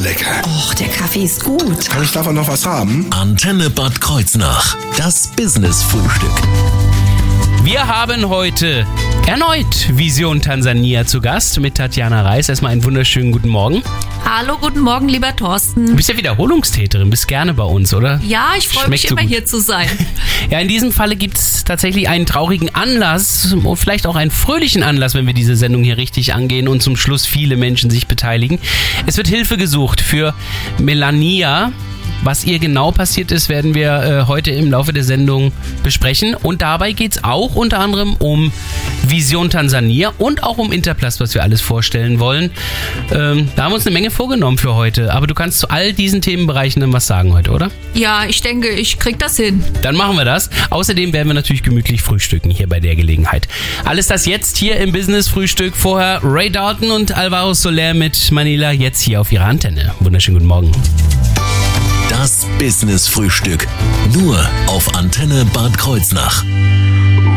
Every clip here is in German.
lecker. Och, der Kaffee ist gut. Kann ich davon noch was haben? Antenne Bad Kreuznach. Das Business-Frühstück. Wir haben heute erneut Vision Tansania zu Gast mit Tatjana Reis. Erstmal einen wunderschönen guten Morgen. Hallo, guten Morgen, lieber Thorsten. Du bist ja Wiederholungstäterin, bist gerne bei uns, oder? Ja, ich freue mich so immer gut. hier zu sein. Ja, in diesem Falle gibt es tatsächlich einen traurigen Anlass und vielleicht auch einen fröhlichen Anlass, wenn wir diese Sendung hier richtig angehen und zum Schluss viele Menschen sich beteiligen. Es wird Hilfe gesucht für Melania. Was ihr genau passiert ist, werden wir äh, heute im Laufe der Sendung besprechen. Und dabei geht es auch unter anderem um Vision Tansania und auch um Interplast, was wir alles vorstellen wollen. Ähm, da haben wir uns eine Menge vorgenommen für heute. Aber du kannst zu all diesen Themenbereichen dann was sagen heute, oder? Ja, ich denke, ich krieg das hin. Dann machen wir das. Außerdem werden wir natürlich gemütlich frühstücken hier bei der Gelegenheit. Alles das jetzt hier im Business Frühstück. Vorher Ray Dalton und Alvaro Soler mit Manila jetzt hier auf ihrer Antenne. Wunderschönen guten Morgen. Das Business-Frühstück. Nur auf Antenne Bad Kreuznach.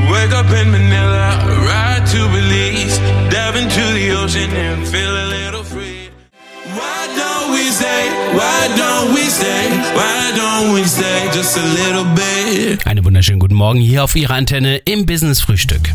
Wake up in Manila, ride to Belize, dive into the ocean and feel a little free. Why don't we stay? Why don't we stay? Why don't we stay just a little bit? Einen wunderschönen guten Morgen hier auf ihrer Antenne im Business Frühstück.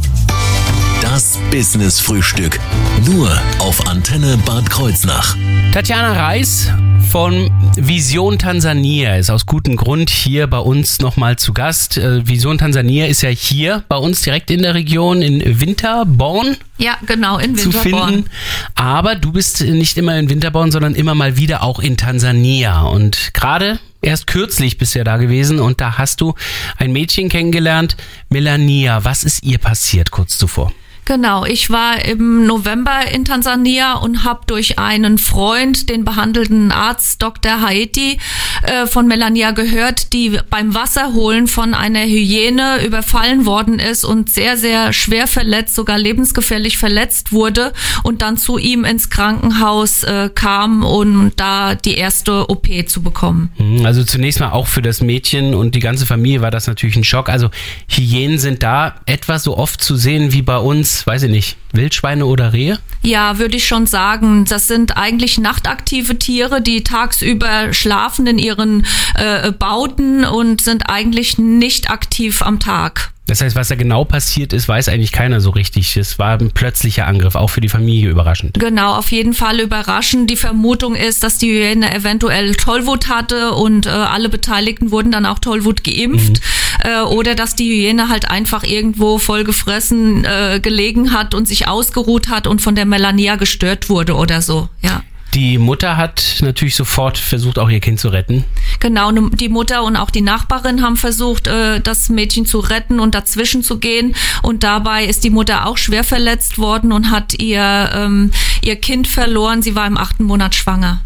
Das Business-Frühstück. Nur auf Antenne Bad Kreuznach. Tatjana Reis von Vision Tansania ist aus gutem Grund hier bei uns nochmal zu Gast. Äh, Vision Tansania ist ja hier bei uns direkt in der Region in Winterborn. Ja, genau, in zu Winterborn. finden. Aber du bist nicht immer in Winterborn, sondern immer mal wieder auch in Tansania. Und gerade erst kürzlich bist du ja da gewesen und da hast du ein Mädchen kennengelernt, Melania. Was ist ihr passiert kurz zuvor? Genau, ich war im November in Tansania und habe durch einen Freund, den behandelnden Arzt Dr. Haiti äh, von Melania gehört, die beim Wasserholen von einer Hyäne überfallen worden ist und sehr, sehr schwer verletzt, sogar lebensgefährlich verletzt wurde und dann zu ihm ins Krankenhaus äh, kam, um da die erste OP zu bekommen. Hm, Also zunächst mal auch für das Mädchen und die ganze Familie war das natürlich ein Schock. Also Hyänen sind da etwa so oft zu sehen wie bei uns, weiß ich nicht, Wildschweine oder Rehe? Ja, würde ich schon sagen. Das sind eigentlich nachtaktive Tiere, die tagsüber schlafen in ihren äh, Bauten und sind eigentlich nicht aktiv am Tag. Das heißt, was da genau passiert ist, weiß eigentlich keiner so richtig. Es war ein plötzlicher Angriff, auch für die Familie überraschend. Genau, auf jeden Fall überraschend. Die Vermutung ist, dass die Hyäne eventuell Tollwut hatte und äh, alle Beteiligten wurden dann auch Tollwut geimpft. Äh, oder dass die Hyäne halt einfach irgendwo vollgefressen äh, gelegen hat und sich ausgeruht hat und von der Melania gestört wurde oder so. Ja. Die Mutter hat natürlich sofort versucht, auch ihr Kind zu retten. Genau, ne- die Mutter und auch die Nachbarin haben versucht, äh, das Mädchen zu retten und dazwischen zu gehen. Und dabei ist die Mutter auch schwer verletzt worden und hat ihr, ähm, ihr Kind verloren. Sie war im achten Monat schwanger.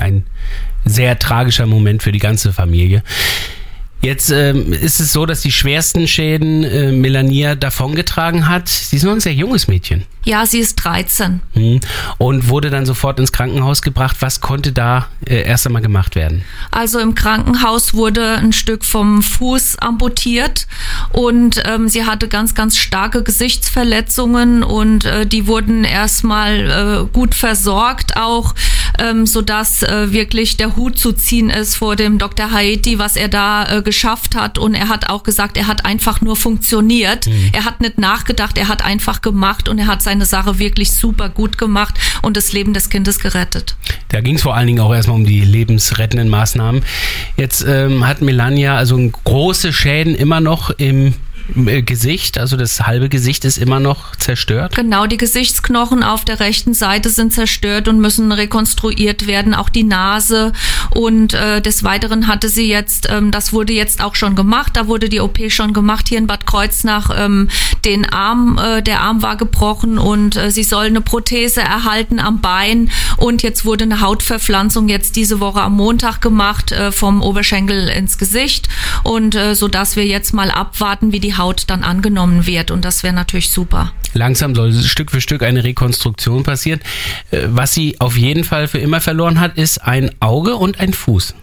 Ein sehr tragischer Moment für die ganze Familie. Jetzt ähm, ist es so, dass die schwersten Schäden äh, Melania davongetragen hat. Sie ist noch ein sehr junges Mädchen Ja, sie ist 13. hm, und wurde dann sofort ins Krankenhaus gebracht. Was konnte da äh, erst einmal gemacht werden? Also im Krankenhaus wurde ein Stück vom Fuß amputiert und ähm, sie hatte ganz, ganz starke Gesichtsverletzungen und äh, die wurden erstmal äh, gut versorgt auch, ähm, sodass äh, wirklich der Hut zu ziehen ist vor dem Dr. Haiti, was er da äh, geschafft hat. Und er hat auch gesagt, er hat einfach nur funktioniert. Er hat nicht nachgedacht, er hat einfach gemacht und er hat seine Sache wirklich super gut gemacht und das Leben des Kindes gerettet. Da ging es vor allen Dingen auch erstmal um die lebensrettenden Maßnahmen. Jetzt ähm, hat Melania also große Schäden immer noch im Gesicht, also das halbe Gesicht ist immer noch zerstört. Genau, die Gesichtsknochen auf der rechten Seite sind zerstört und müssen rekonstruiert werden, auch die Nase. Und äh, des Weiteren hatte sie jetzt, ähm, das wurde jetzt auch schon gemacht, da wurde die OP schon gemacht hier in Bad Kreuznach, ähm, den Arm, äh, der Arm war gebrochen und äh, sie soll eine Prothese erhalten am Bein und jetzt wurde eine Hautverpflanzung jetzt diese Woche am Montag gemacht äh, vom Oberschenkel ins Gesicht und äh, so dass wir jetzt mal abwarten, wie die Haut dann angenommen wird und das wäre natürlich super. Langsam soll Stück für Stück eine Rekonstruktion passieren. Äh, Was sie auf jeden Fall für immer verloren hat, ist ein Auge und ein Fuß.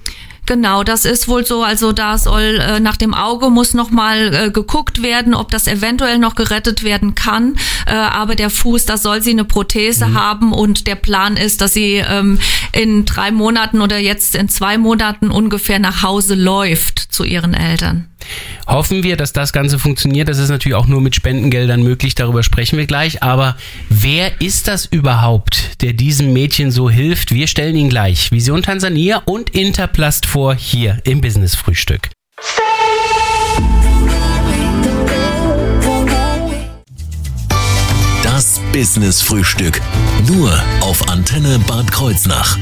Genau, das ist wohl so. Also da soll äh, nach dem Auge muss noch mal äh, geguckt werden, ob das eventuell noch gerettet werden kann. Äh, aber der Fuß, da soll sie eine Prothese mhm. haben und der Plan ist, dass sie ähm, in drei Monaten oder jetzt in zwei Monaten ungefähr nach Hause läuft zu ihren Eltern. Hoffen wir, dass das Ganze funktioniert. Das ist natürlich auch nur mit Spendengeldern möglich. Darüber sprechen wir gleich. Aber wer ist das überhaupt, der diesem Mädchen so hilft? Wir stellen ihn gleich. Vision Tansania und Interplast vor hier im Business Frühstück. Das Business Frühstück. Nur auf Antenne Bad Kreuznach.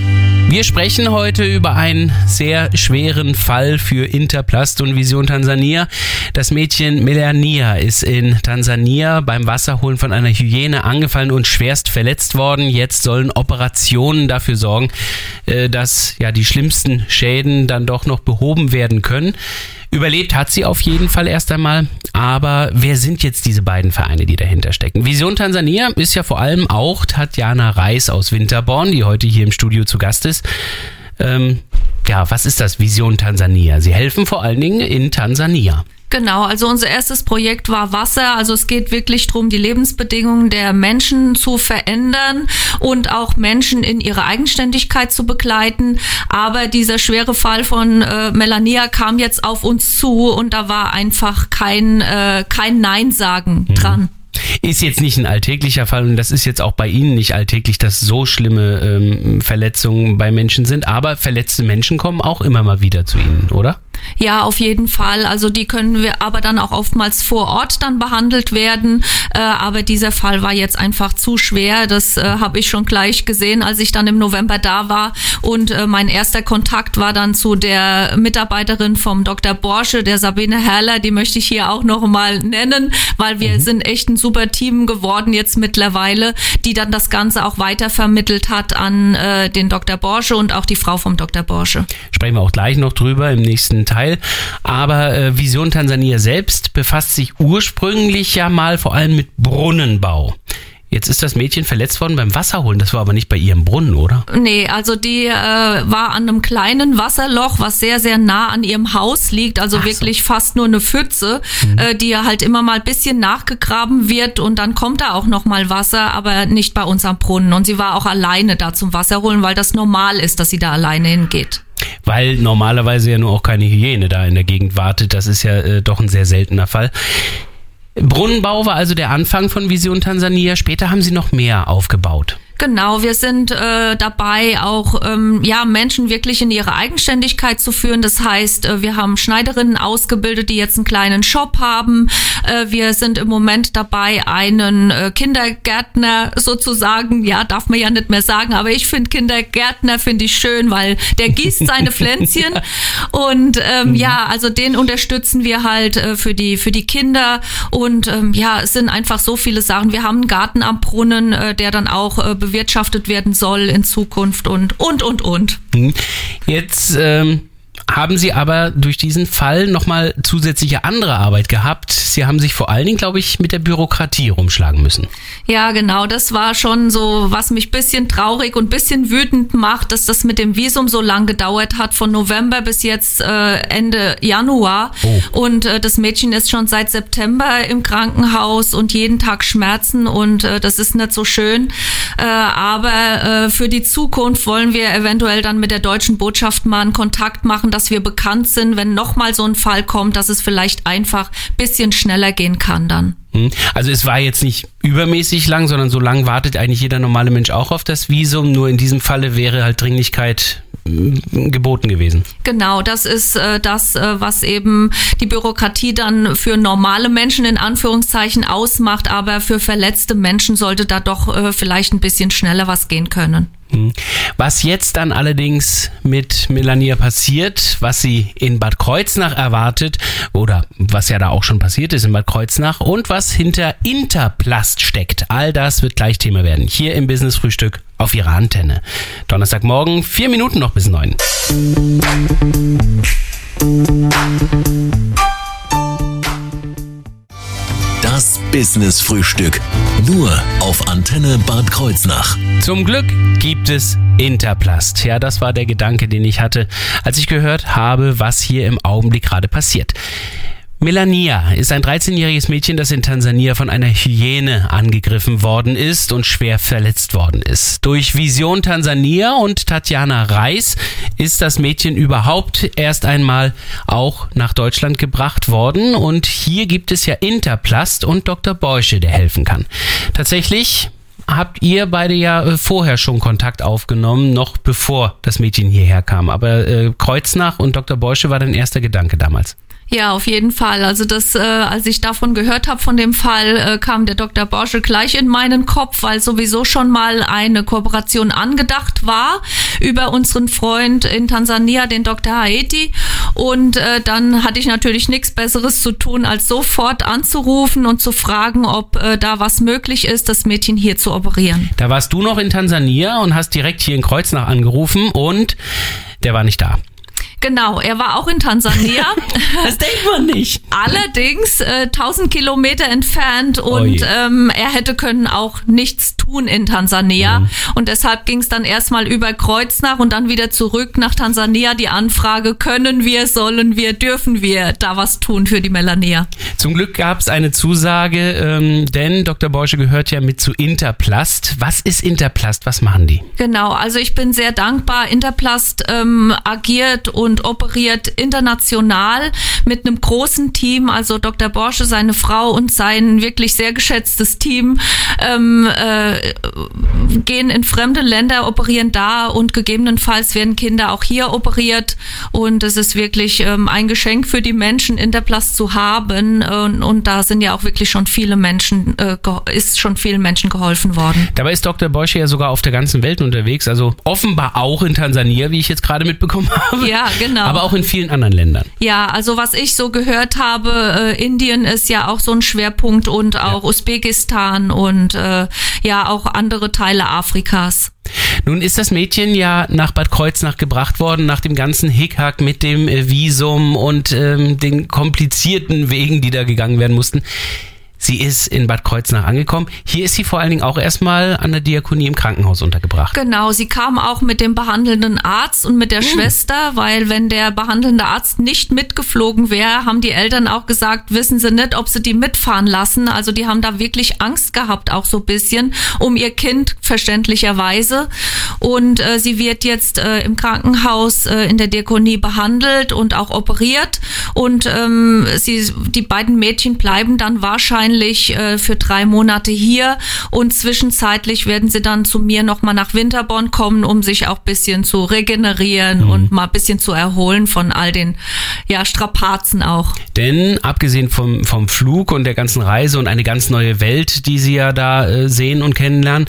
Wir sprechen heute über einen sehr schweren Fall für Interplast und Vision Tansania. Das Mädchen Melania ist in Tansania beim Wasserholen von einer Hyäne angefallen und schwerst verletzt worden. Jetzt sollen Operationen dafür sorgen, äh, dass ja die schlimmsten Schäden dann doch noch behoben werden können. Überlebt hat sie auf jeden Fall erst einmal. Aber wer sind jetzt diese beiden Vereine, die dahinter stecken? Vision Tansania ist ja vor allem auch Tatjana Reis aus Winterborn, die heute hier im Studio zu Gast ist. Ähm, ja, was ist das Vision Tansania? Sie helfen vor allen Dingen in Tansania. Genau, also unser erstes Projekt war Wasser. Also es geht wirklich darum, die Lebensbedingungen der Menschen zu verändern und auch Menschen in ihre Eigenständigkeit zu begleiten. Aber dieser schwere Fall von äh, Melania kam jetzt auf uns zu und da war einfach kein, äh, kein Nein sagen mhm. dran. Ist jetzt nicht ein alltäglicher Fall und das ist jetzt auch bei Ihnen nicht alltäglich, dass so schlimme ähm, Verletzungen bei Menschen sind, aber verletzte Menschen kommen auch immer mal wieder zu Ihnen, oder? Ja, auf jeden Fall. Also die können wir aber dann auch oftmals vor Ort dann behandelt werden. Äh, aber dieser Fall war jetzt einfach zu schwer. Das äh, habe ich schon gleich gesehen, als ich dann im November da war. Und äh, mein erster Kontakt war dann zu der Mitarbeiterin vom Dr. Borsche, der Sabine Herrler. Die möchte ich hier auch noch mal nennen, weil wir mhm. sind echt ein super Team geworden jetzt mittlerweile, die dann das Ganze auch weitervermittelt hat an äh, den Dr. Borsche und auch die Frau vom Dr. Borsche. Sprechen wir auch gleich noch drüber im nächsten Teil. Aber äh, Vision Tansania selbst befasst sich ursprünglich ja mal vor allem mit Brunnenbau. Jetzt ist das Mädchen verletzt worden beim Wasserholen. Das war aber nicht bei ihrem Brunnen, oder? Nee, also die äh, war an einem kleinen Wasserloch, was sehr, sehr nah an ihrem Haus liegt. Also Ach wirklich so. fast nur eine Pfütze, mhm. äh, die halt immer mal ein bisschen nachgegraben wird und dann kommt da auch noch mal Wasser, aber nicht bei uns am Brunnen. Und sie war auch alleine da zum Wasserholen, weil das normal ist, dass sie da alleine hingeht weil normalerweise ja nur auch keine Hyäne da in der Gegend wartet. Das ist ja äh, doch ein sehr seltener Fall. Brunnenbau war also der Anfang von Vision Tansania. Später haben sie noch mehr aufgebaut. Genau, wir sind äh, dabei, auch ähm, ja Menschen wirklich in ihre Eigenständigkeit zu führen. Das heißt, äh, wir haben Schneiderinnen ausgebildet, die jetzt einen kleinen Shop haben. Äh, wir sind im Moment dabei, einen äh, Kindergärtner sozusagen, ja, darf man ja nicht mehr sagen, aber ich finde Kindergärtner finde ich schön, weil der gießt seine Pflänzchen und ähm, mhm. ja, also den unterstützen wir halt äh, für die für die Kinder und ähm, ja, es sind einfach so viele Sachen. Wir haben einen Garten am Brunnen, äh, der dann auch äh, bewirtschaftet werden soll in Zukunft und, und, und, und. Hm. Jetzt ähm, haben Sie aber durch diesen Fall nochmal zusätzliche andere Arbeit gehabt. Sie haben sich vor allen Dingen, glaube ich, mit der Bürokratie rumschlagen müssen. Ja, genau. Das war schon so, was mich bisschen traurig und bisschen wütend macht, dass das mit dem Visum so lang gedauert hat, von November bis jetzt äh, Ende Januar. Oh. Und äh, das Mädchen ist schon seit September im Krankenhaus und jeden Tag Schmerzen und äh, das ist nicht so schön. Äh, aber äh, für die Zukunft wollen wir eventuell dann mit der deutschen Botschaft mal einen Kontakt machen, dass wir bekannt sind, wenn nochmal so ein Fall kommt, dass es vielleicht einfach bisschen schneller gehen kann dann. Hm. Also es war jetzt nicht übermäßig lang, sondern so lang wartet eigentlich jeder normale Mensch auch auf das Visum. Nur in diesem Falle wäre halt Dringlichkeit hm, geboten gewesen. Genau, das ist äh, das, äh, was eben die Bürokratie dann für normale Menschen in Anführungszeichen ausmacht, aber für verletzte Menschen sollte da doch äh, vielleicht ein bisschen schneller was gehen können. Hm. Was jetzt dann allerdings mit Melania passiert, was sie in Bad Kreuznach erwartet oder was ja da auch schon passiert ist in Bad Kreuznach und was hinter Interplast steckt, all das wird gleich Thema werden. Hier im Business Frühstück auf ihrer Antenne. Donnerstagmorgen, vier Minuten noch bis neun. Das Business Frühstück. Nur auf Antenne Bad Kreuznach. Zum Glück gibt es Interplast. Ja, das war der Gedanke, den ich hatte, als ich gehört habe, was hier im Augenblick gerade passiert. Melania ist ein 13-jähriges Mädchen, das in Tansania von einer Hyäne angegriffen worden ist und schwer verletzt worden ist. Durch Vision Tansania und Tatjana Reis ist das Mädchen überhaupt erst einmal auch nach Deutschland gebracht worden und hier gibt es ja Interplast und Dr. Beusche, der helfen kann. Tatsächlich habt ihr beide ja äh, vorher schon Kontakt aufgenommen, noch bevor das Mädchen hierher kam. Aber äh, Kreuznach und Dr. Beusche war dein erster Gedanke damals. Ja, auf jeden Fall. Also das, äh, als ich davon gehört habe von dem Fall, äh, kam der Dr. Borsche gleich in meinen Kopf, weil sowieso schon mal eine Kooperation angedacht war über unseren Freund in Tansania, den Dr. Haiti. Und äh, dann hatte ich natürlich nichts Besseres zu tun, als sofort anzurufen und zu fragen, ob äh, da was möglich ist, das Mädchen hier zu operieren. Da warst du noch in Tansania und hast direkt hier in Kreuznach angerufen und der war nicht da. Genau, er war auch in Tansania. Das denkt man nicht. Allerdings äh, 1000 Kilometer entfernt und ähm, er hätte können auch nichts tun in Tansania. Mhm. Und deshalb ging es dann erstmal über Kreuznach und dann wieder zurück nach Tansania. Die Anfrage, können wir, sollen wir, dürfen wir da was tun für die Melania? Zum Glück gab es eine Zusage, ähm, denn Dr. Beusche gehört ja mit zu Interplast. Was ist Interplast? Was machen die? Genau, also ich bin sehr dankbar. Interplast ähm, agiert und operiert international mit einem großen Team. Also Dr. Borsche, seine Frau und sein wirklich sehr geschätztes Team ähm, äh, gehen in fremde Länder, operieren da und gegebenenfalls werden Kinder auch hier operiert. Und es ist wirklich ähm, ein Geschenk für die Menschen, Interplast zu haben. Und, und da sind ja auch wirklich schon viele Menschen, äh, ist schon vielen Menschen geholfen worden. Dabei ist Dr. Beusche ja sogar auf der ganzen Welt unterwegs, also offenbar auch in Tansania, wie ich jetzt gerade mitbekommen habe. Ja, genau. Aber auch in vielen anderen Ländern. Ja, also was ich so gehört habe, äh, Indien ist ja auch so ein Schwerpunkt und auch Usbekistan und äh, ja auch andere Teile Afrikas. Nun ist das Mädchen ja nach Bad Kreuznach gebracht worden, nach dem ganzen Hickhack mit dem äh, Visum und ähm, den komplizierten Wegen, die da gegangen werden mussten. Sie ist in Bad Kreuznach angekommen. Hier ist sie vor allen Dingen auch erstmal an der Diakonie im Krankenhaus untergebracht. Genau, sie kam auch mit dem behandelnden Arzt und mit der Schwester, weil wenn der behandelnde Arzt nicht mitgeflogen wäre, haben die Eltern auch gesagt, wissen sie nicht, ob sie die mitfahren lassen. Also die haben da wirklich Angst gehabt, auch so ein bisschen, um ihr Kind verständlicherweise. Und äh, sie wird jetzt äh, im Krankenhaus äh, in der Diakonie behandelt und auch operiert. Und ähm, sie, die beiden Mädchen bleiben dann wahrscheinlich äh, für drei Monate hier und zwischenzeitlich werden sie dann zu mir nochmal nach Winterborn kommen, um sich auch bisschen zu regenerieren und mal ein bisschen zu erholen von all den ja, Strapazen auch. Denn abgesehen vom, vom Flug und der ganzen Reise und eine ganz neue Welt, die sie ja da äh, sehen und kennenlernen,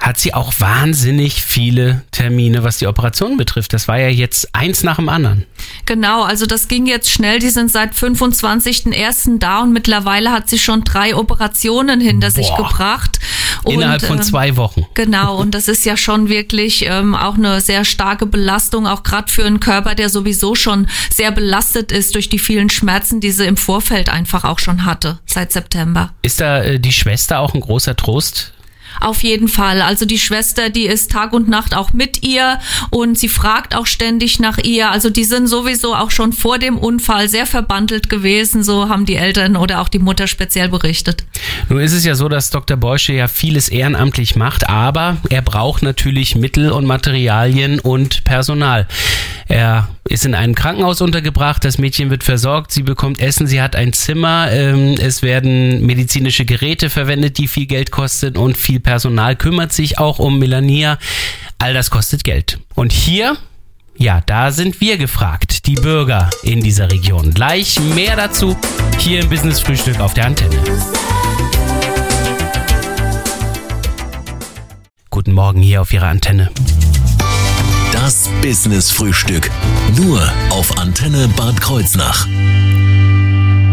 hat sie auch wahnsinnig viele Termine, was die Operation betrifft. Das war ja jetzt eins nach dem anderen. Genau, also das ging jetzt schnell. Die sind seit 25.01. da und mittlerweile hat sie schon drei Operationen hinter sich Boah. gebracht. Und, Innerhalb von ähm, zwei Wochen. Genau, und das ist ja schon wirklich ähm, auch eine sehr starke Belastung, auch gerade für einen Körper, der sowieso schon sehr belastet ist durch die vielen Schmerzen, die sie im Vorfeld einfach auch schon hatte, seit September. Ist da äh, die Schwester auch ein großer Trost? Auf jeden Fall. Also die Schwester, die ist Tag und Nacht auch mit ihr und sie fragt auch ständig nach ihr. Also die sind sowieso auch schon vor dem Unfall sehr verbandelt gewesen, so haben die Eltern oder auch die Mutter speziell berichtet. Nun ist es ja so, dass Dr. Beusche ja vieles ehrenamtlich macht, aber er braucht natürlich Mittel und Materialien und Personal. Er ist in einem Krankenhaus untergebracht, das Mädchen wird versorgt, sie bekommt Essen, sie hat ein Zimmer, ähm, es werden medizinische Geräte verwendet, die viel Geld kosten und viel Personal kümmert sich auch um Melania. All das kostet Geld. Und hier ja, da sind wir gefragt, die Bürger in dieser Region. Gleich mehr dazu hier im Business Frühstück auf der Antenne. Guten Morgen hier auf Ihrer Antenne. Das Business Frühstück. Nur auf Antenne Bad Kreuznach.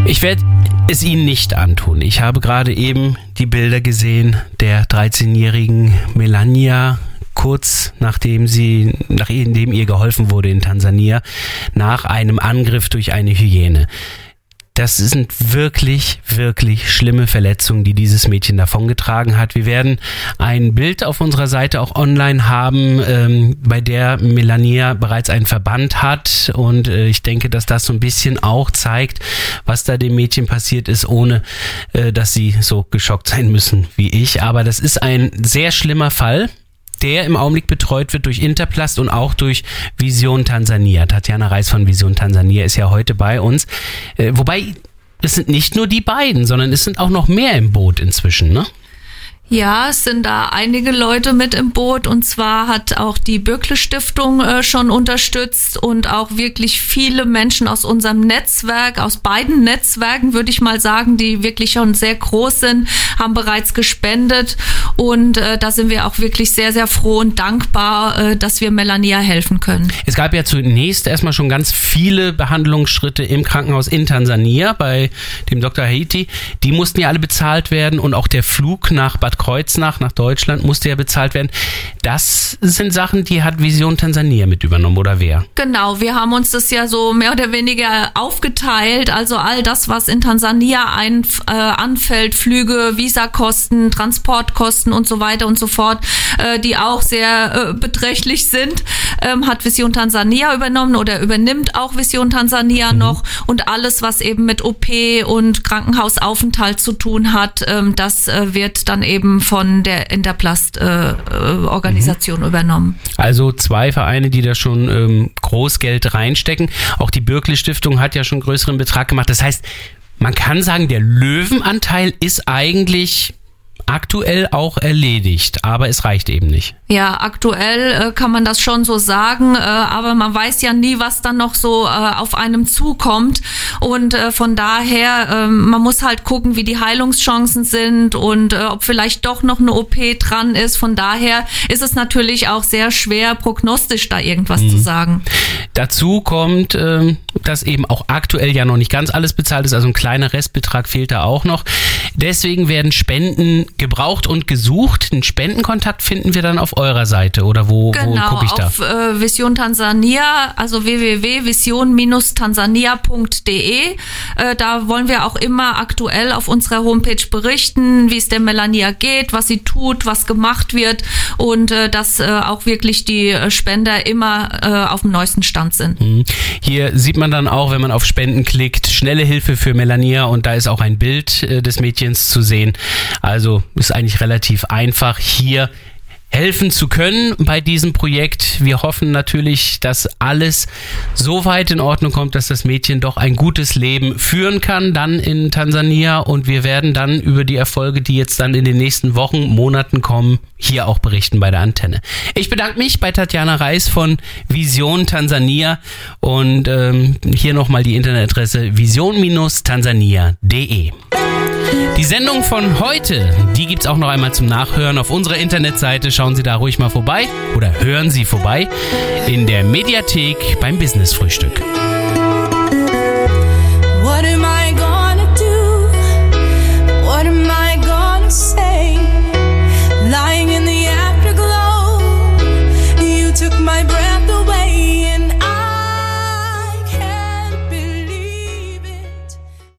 Ich werde es Ihnen nicht antun. Ich habe gerade eben die Bilder gesehen der 13-jährigen Melania, kurz nachdem sie, nachdem ihr geholfen wurde in Tansania, nach einem Angriff durch eine Hyäne. Das sind wirklich, wirklich schlimme Verletzungen, die dieses Mädchen davongetragen hat. Wir werden ein Bild auf unserer Seite auch online haben, ähm, bei der Melania bereits einen Verband hat. Und äh, ich denke, dass das so ein bisschen auch zeigt, was da dem Mädchen passiert ist, ohne äh, dass sie so geschockt sein müssen wie ich. Aber das ist ein sehr schlimmer Fall der im Augenblick betreut wird durch Interplast und auch durch Vision Tansania. Tatjana Reis von Vision Tansania ist ja heute bei uns. Äh, wobei es sind nicht nur die beiden, sondern es sind auch noch mehr im Boot inzwischen, ne? Ja, es sind da einige Leute mit im Boot und zwar hat auch die Bürkle Stiftung äh, schon unterstützt und auch wirklich viele Menschen aus unserem Netzwerk, aus beiden Netzwerken würde ich mal sagen, die wirklich schon sehr groß sind, haben bereits gespendet und äh, da sind wir auch wirklich sehr, sehr froh und dankbar, äh, dass wir Melania helfen können. Es gab ja zunächst erstmal schon ganz viele Behandlungsschritte im Krankenhaus in Tansania bei dem Dr. Haiti. Die mussten ja alle bezahlt werden und auch der Flug nach Bad Kreuznach nach Deutschland musste ja bezahlt werden. Das sind Sachen, die hat Vision Tansania mit übernommen oder wer? Genau, wir haben uns das ja so mehr oder weniger aufgeteilt. Also all das, was in Tansania ein, äh, anfällt, Flüge, Visakosten, Transportkosten und so weiter und so fort, äh, die auch sehr äh, beträchtlich sind, ähm, hat Vision Tansania übernommen oder übernimmt auch Vision Tansania mhm. noch. Und alles, was eben mit OP und Krankenhausaufenthalt zu tun hat, ähm, das äh, wird dann eben eben von der Interplast-Organisation äh, mhm. übernommen. Also zwei Vereine, die da schon ähm, Großgeld reinstecken. Auch die Bürkle Stiftung hat ja schon größeren Betrag gemacht. Das heißt, man kann sagen, der Löwenanteil ist eigentlich aktuell auch erledigt, aber es reicht eben nicht. Ja, aktuell äh, kann man das schon so sagen, äh, aber man weiß ja nie, was dann noch so äh, auf einem zukommt. Und äh, von daher, ähm, man muss halt gucken, wie die Heilungschancen sind und äh, ob vielleicht doch noch eine OP dran ist. Von daher ist es natürlich auch sehr schwer, prognostisch da irgendwas mhm. zu sagen. Dazu kommt, ähm, dass eben auch aktuell ja noch nicht ganz alles bezahlt ist, also ein kleiner Restbetrag fehlt da auch noch. Deswegen werden Spenden gebraucht und gesucht. Einen Spendenkontakt finden wir dann auf eurer Seite oder wo, genau, wo gucke ich da? Auf äh, Vision Tansania, also www.vision-tansania.de. Äh, da wollen wir auch immer aktuell auf unserer Homepage berichten, wie es der Melania geht, was sie tut, was gemacht wird und äh, dass äh, auch wirklich die Spender immer äh, auf dem neuesten Stand sind. Mhm. Hier sieht man dann auch, wenn man auf Spenden klickt, schnelle Hilfe für Melania und da ist auch ein Bild äh, des Mädchens zu sehen. Also ist eigentlich relativ einfach hier helfen zu können bei diesem Projekt. Wir hoffen natürlich, dass alles so weit in Ordnung kommt, dass das Mädchen doch ein gutes Leben führen kann, dann in Tansania. Und wir werden dann über die Erfolge, die jetzt dann in den nächsten Wochen, Monaten kommen, hier auch berichten bei der Antenne. Ich bedanke mich bei Tatjana Reis von Vision Tansania und ähm, hier nochmal die Internetadresse vision-tansania.de. Die Sendung von heute, die gibt es auch noch einmal zum Nachhören auf unserer Internetseite. Schauen Sie da ruhig mal vorbei oder hören Sie vorbei in der Mediathek beim Business Frühstück.